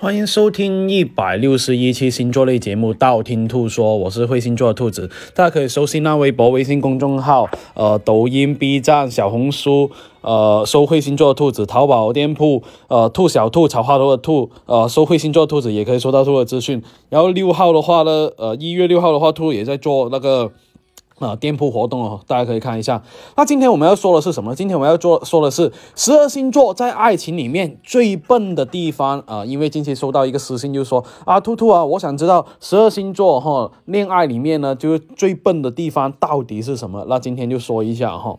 欢迎收听一百六十一期星座类节目《道听途说》，我是会星座的兔子，大家可以搜新浪微博、微信公众号、呃抖音、B 站、小红书，呃搜会星座的兔子，淘宝店铺，呃兔小兔、草花头的兔，呃搜会星座兔子也可以收到兔的资讯。然后六号的话呢，呃一月六号的话，兔也在做那个。啊，店铺活动哦，大家可以看一下。那今天我们要说的是什么？今天我们要做说的是十二星座在爱情里面最笨的地方啊！因为近期收到一个私信，就说啊，兔兔啊，我想知道十二星座哈恋爱里面呢，就是最笨的地方到底是什么？那今天就说一下哈。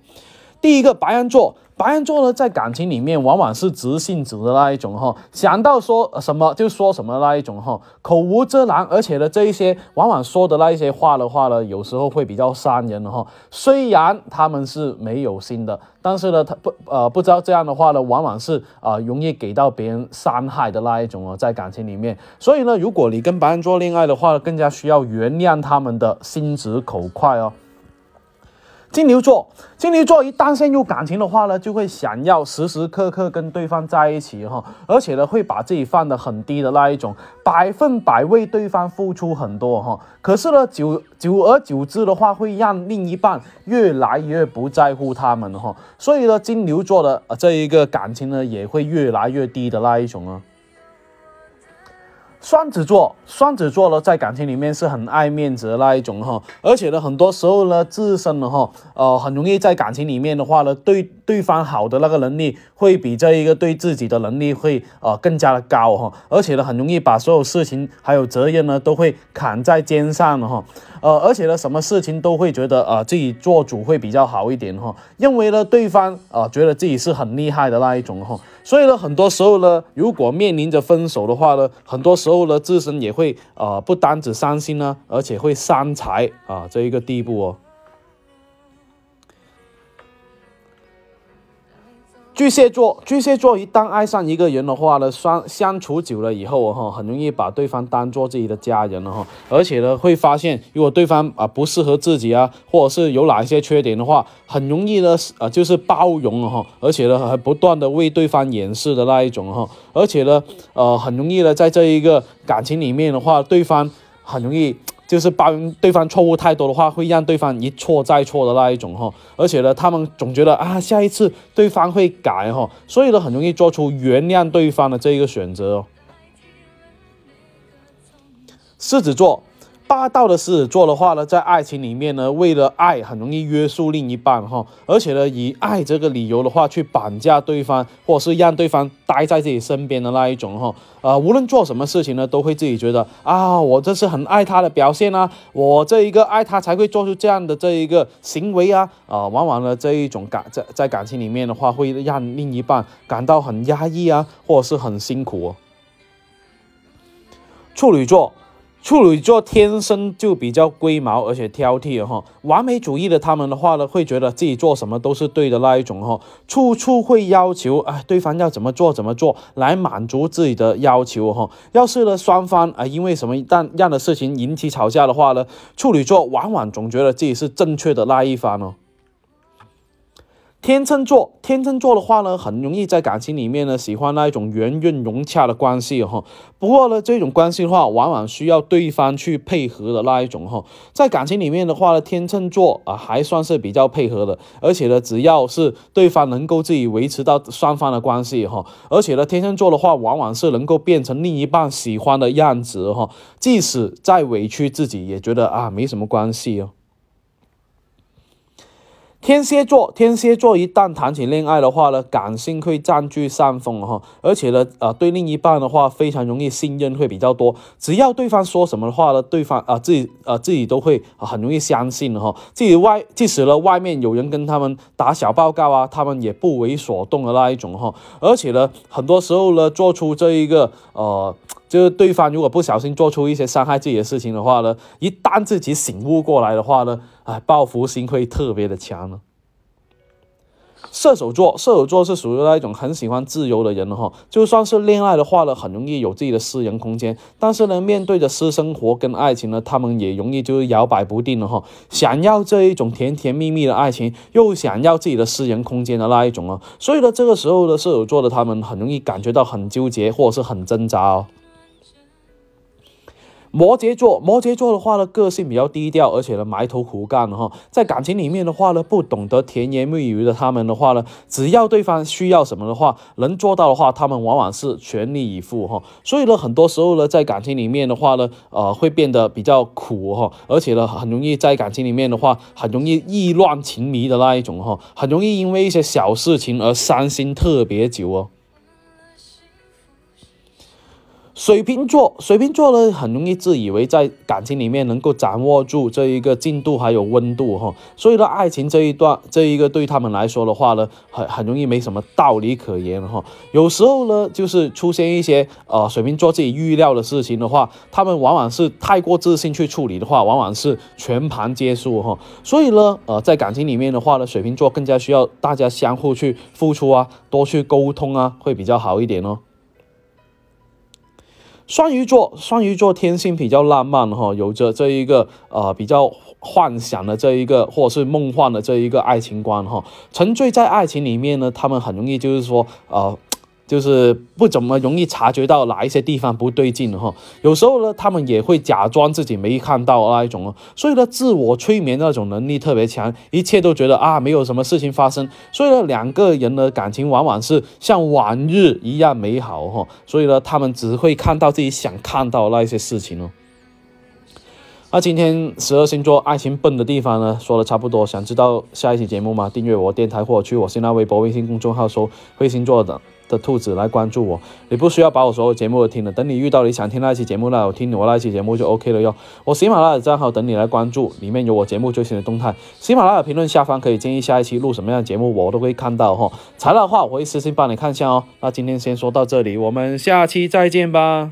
第一个白羊座，白羊座呢，在感情里面往往是直性子的那一种哈，想到说什么就说什么那一种哈，口无遮拦，而且呢，这一些往往说的那一些话的话呢，有时候会比较伤人哈。虽然他们是没有心的，但是呢，他不呃不知道这样的话呢，往往是啊容易给到别人伤害的那一种哦，在感情里面。所以呢，如果你跟白羊座恋爱的话，更加需要原谅他们的心直口快哦。金牛座，金牛座一旦陷入感情的话呢，就会想要时时刻刻跟对方在一起哈，而且呢，会把自己放得很低的那一种，百分百为对方付出很多哈。可是呢，久久而久之的话，会让另一半越来越不在乎他们哈。所以呢，金牛座的这一个感情呢，也会越来越低的那一种啊。双子座，双子座呢，在感情里面是很爱面子的那一种哈，而且呢，很多时候呢，自身的哈，呃，很容易在感情里面的话呢，对对方好的那个能力，会比这一个对自己的能力会呃更加的高哈，而且呢，很容易把所有事情还有责任呢，都会扛在肩上的哈，呃，而且呢，什么事情都会觉得啊自己做主会比较好一点哈，认为呢，对方啊觉得自己是很厉害的那一种哈，所以呢，很多时候呢，如果面临着分手的话呢，很多时候呢，自身也会啊，不单止伤心呢，而且会伤财啊，这一个地步哦。巨蟹座，巨蟹座一旦爱上一个人的话呢，相相处久了以后哈，很容易把对方当做自己的家人了哈，而且呢，会发现如果对方啊不适合自己啊，或者是有哪一些缺点的话，很容易呢啊就是包容哈，而且呢还不断的为对方掩饰的那一种哈，而且呢呃很容易呢在这一个感情里面的话，对方很容易。就是帮对方错误太多的话，会让对方一错再错的那一种哈，而且呢，他们总觉得啊，下一次对方会改哈，所以呢，很容易做出原谅对方的这一个选择哦。狮子座。霸道的狮子座的话呢，在爱情里面呢，为了爱很容易约束另一半哈，而且呢，以爱这个理由的话去绑架对方，或者是让对方待在自己身边的那一种哈，呃，无论做什么事情呢，都会自己觉得啊，我这是很爱他的表现啊，我这一个爱他才会做出这样的这一个行为啊，啊，往往呢这一种感在在感情里面的话，会让另一半感到很压抑啊，或者是很辛苦哦。处女座。处女座天生就比较龟毛，而且挑剔哈。完美主义的他们的话呢，会觉得自己做什么都是对的那一种哈，处处会要求啊对方要怎么做怎么做来满足自己的要求哈。要是呢双方啊因为什么但样的事情引起吵架的话呢，处女座往往总觉得自己是正确的那一方哦。天秤座，天秤座的话呢，很容易在感情里面呢，喜欢那一种圆润融洽的关系哈。不过呢，这种关系的话，往往需要对方去配合的那一种哈。在感情里面的话呢，天秤座啊还算是比较配合的，而且呢，只要是对方能够自己维持到双方的关系哈，而且呢，天秤座的话，往往是能够变成另一半喜欢的样子哈，即使再委屈自己，也觉得啊没什么关系哦。天蝎座，天蝎座一旦谈起恋爱的话呢，感性会占据上风哈，而且呢，呃，对另一半的话非常容易信任会比较多，只要对方说什么的话呢，对方啊自己啊自己都会很容易相信哈，自己外即使呢外面有人跟他们打小报告啊，他们也不为所动的那一种哈，而且呢，很多时候呢做出这一个呃。就是对方如果不小心做出一些伤害自己的事情的话呢，一旦自己醒悟过来的话呢，哎，报复心会特别的强呢。射手座，射手座是属于那一种很喜欢自由的人哈，就算是恋爱的话呢，很容易有自己的私人空间，但是呢，面对着私生活跟爱情呢，他们也容易就是摇摆不定了哈。想要这一种甜甜蜜蜜的爱情，又想要自己的私人空间的那一种啊，所以呢，这个时候的，射手座的他们很容易感觉到很纠结或者是很挣扎哦。摩羯座，摩羯座的话呢，个性比较低调，而且呢埋头苦干哈，在感情里面的话呢，不懂得甜言蜜语的他们的话呢，只要对方需要什么的话，能做到的话，他们往往是全力以赴哈。所以呢，很多时候呢，在感情里面的话呢，呃，会变得比较苦哈，而且呢，很容易在感情里面的话，很容易意乱情迷的那一种哈，很容易因为一些小事情而伤心特别久哦。水瓶座，水瓶座呢，很容易自以为在感情里面能够掌握住这一个进度还有温度哈，所以呢，爱情这一段这一个对他们来说的话呢，很很容易没什么道理可言哈。有时候呢，就是出现一些呃水瓶座自己预料的事情的话，他们往往是太过自信去处理的话，往往是全盘皆输哈。所以呢，呃，在感情里面的话呢，水瓶座更加需要大家相互去付出啊，多去沟通啊，会比较好一点哦。双鱼座，双鱼座天性比较浪漫哈，有着这一个呃比较幻想的这一个或者是梦幻的这一个爱情观哈，沉醉在爱情里面呢，他们很容易就是说呃。就是不怎么容易察觉到哪一些地方不对劲哈，有时候呢，他们也会假装自己没看到那一种哦，所以呢，自我催眠那种能力特别强，一切都觉得啊没有什么事情发生，所以呢，两个人的感情往往是像往日一样美好哈，所以呢，他们只会看到自己想看到那一些事情哦。那今天十二星座爱情笨的地方呢，说的差不多，想知道下一期节目吗？订阅我电台或去我新浪微博、微信公众号搜“会星座”的。的兔子来关注我，你不需要把我所有节目都听了，等你遇到你想听那一期节目那我听我那一期节目就 OK 了哟。我喜马拉雅账号等你来关注，里面有我节目最新的动态。喜马拉雅评论下方可以建议下一期录什么样的节目，我都会看到哈。材料的话我会私信帮你看一下哦。那今天先说到这里，我们下期再见吧。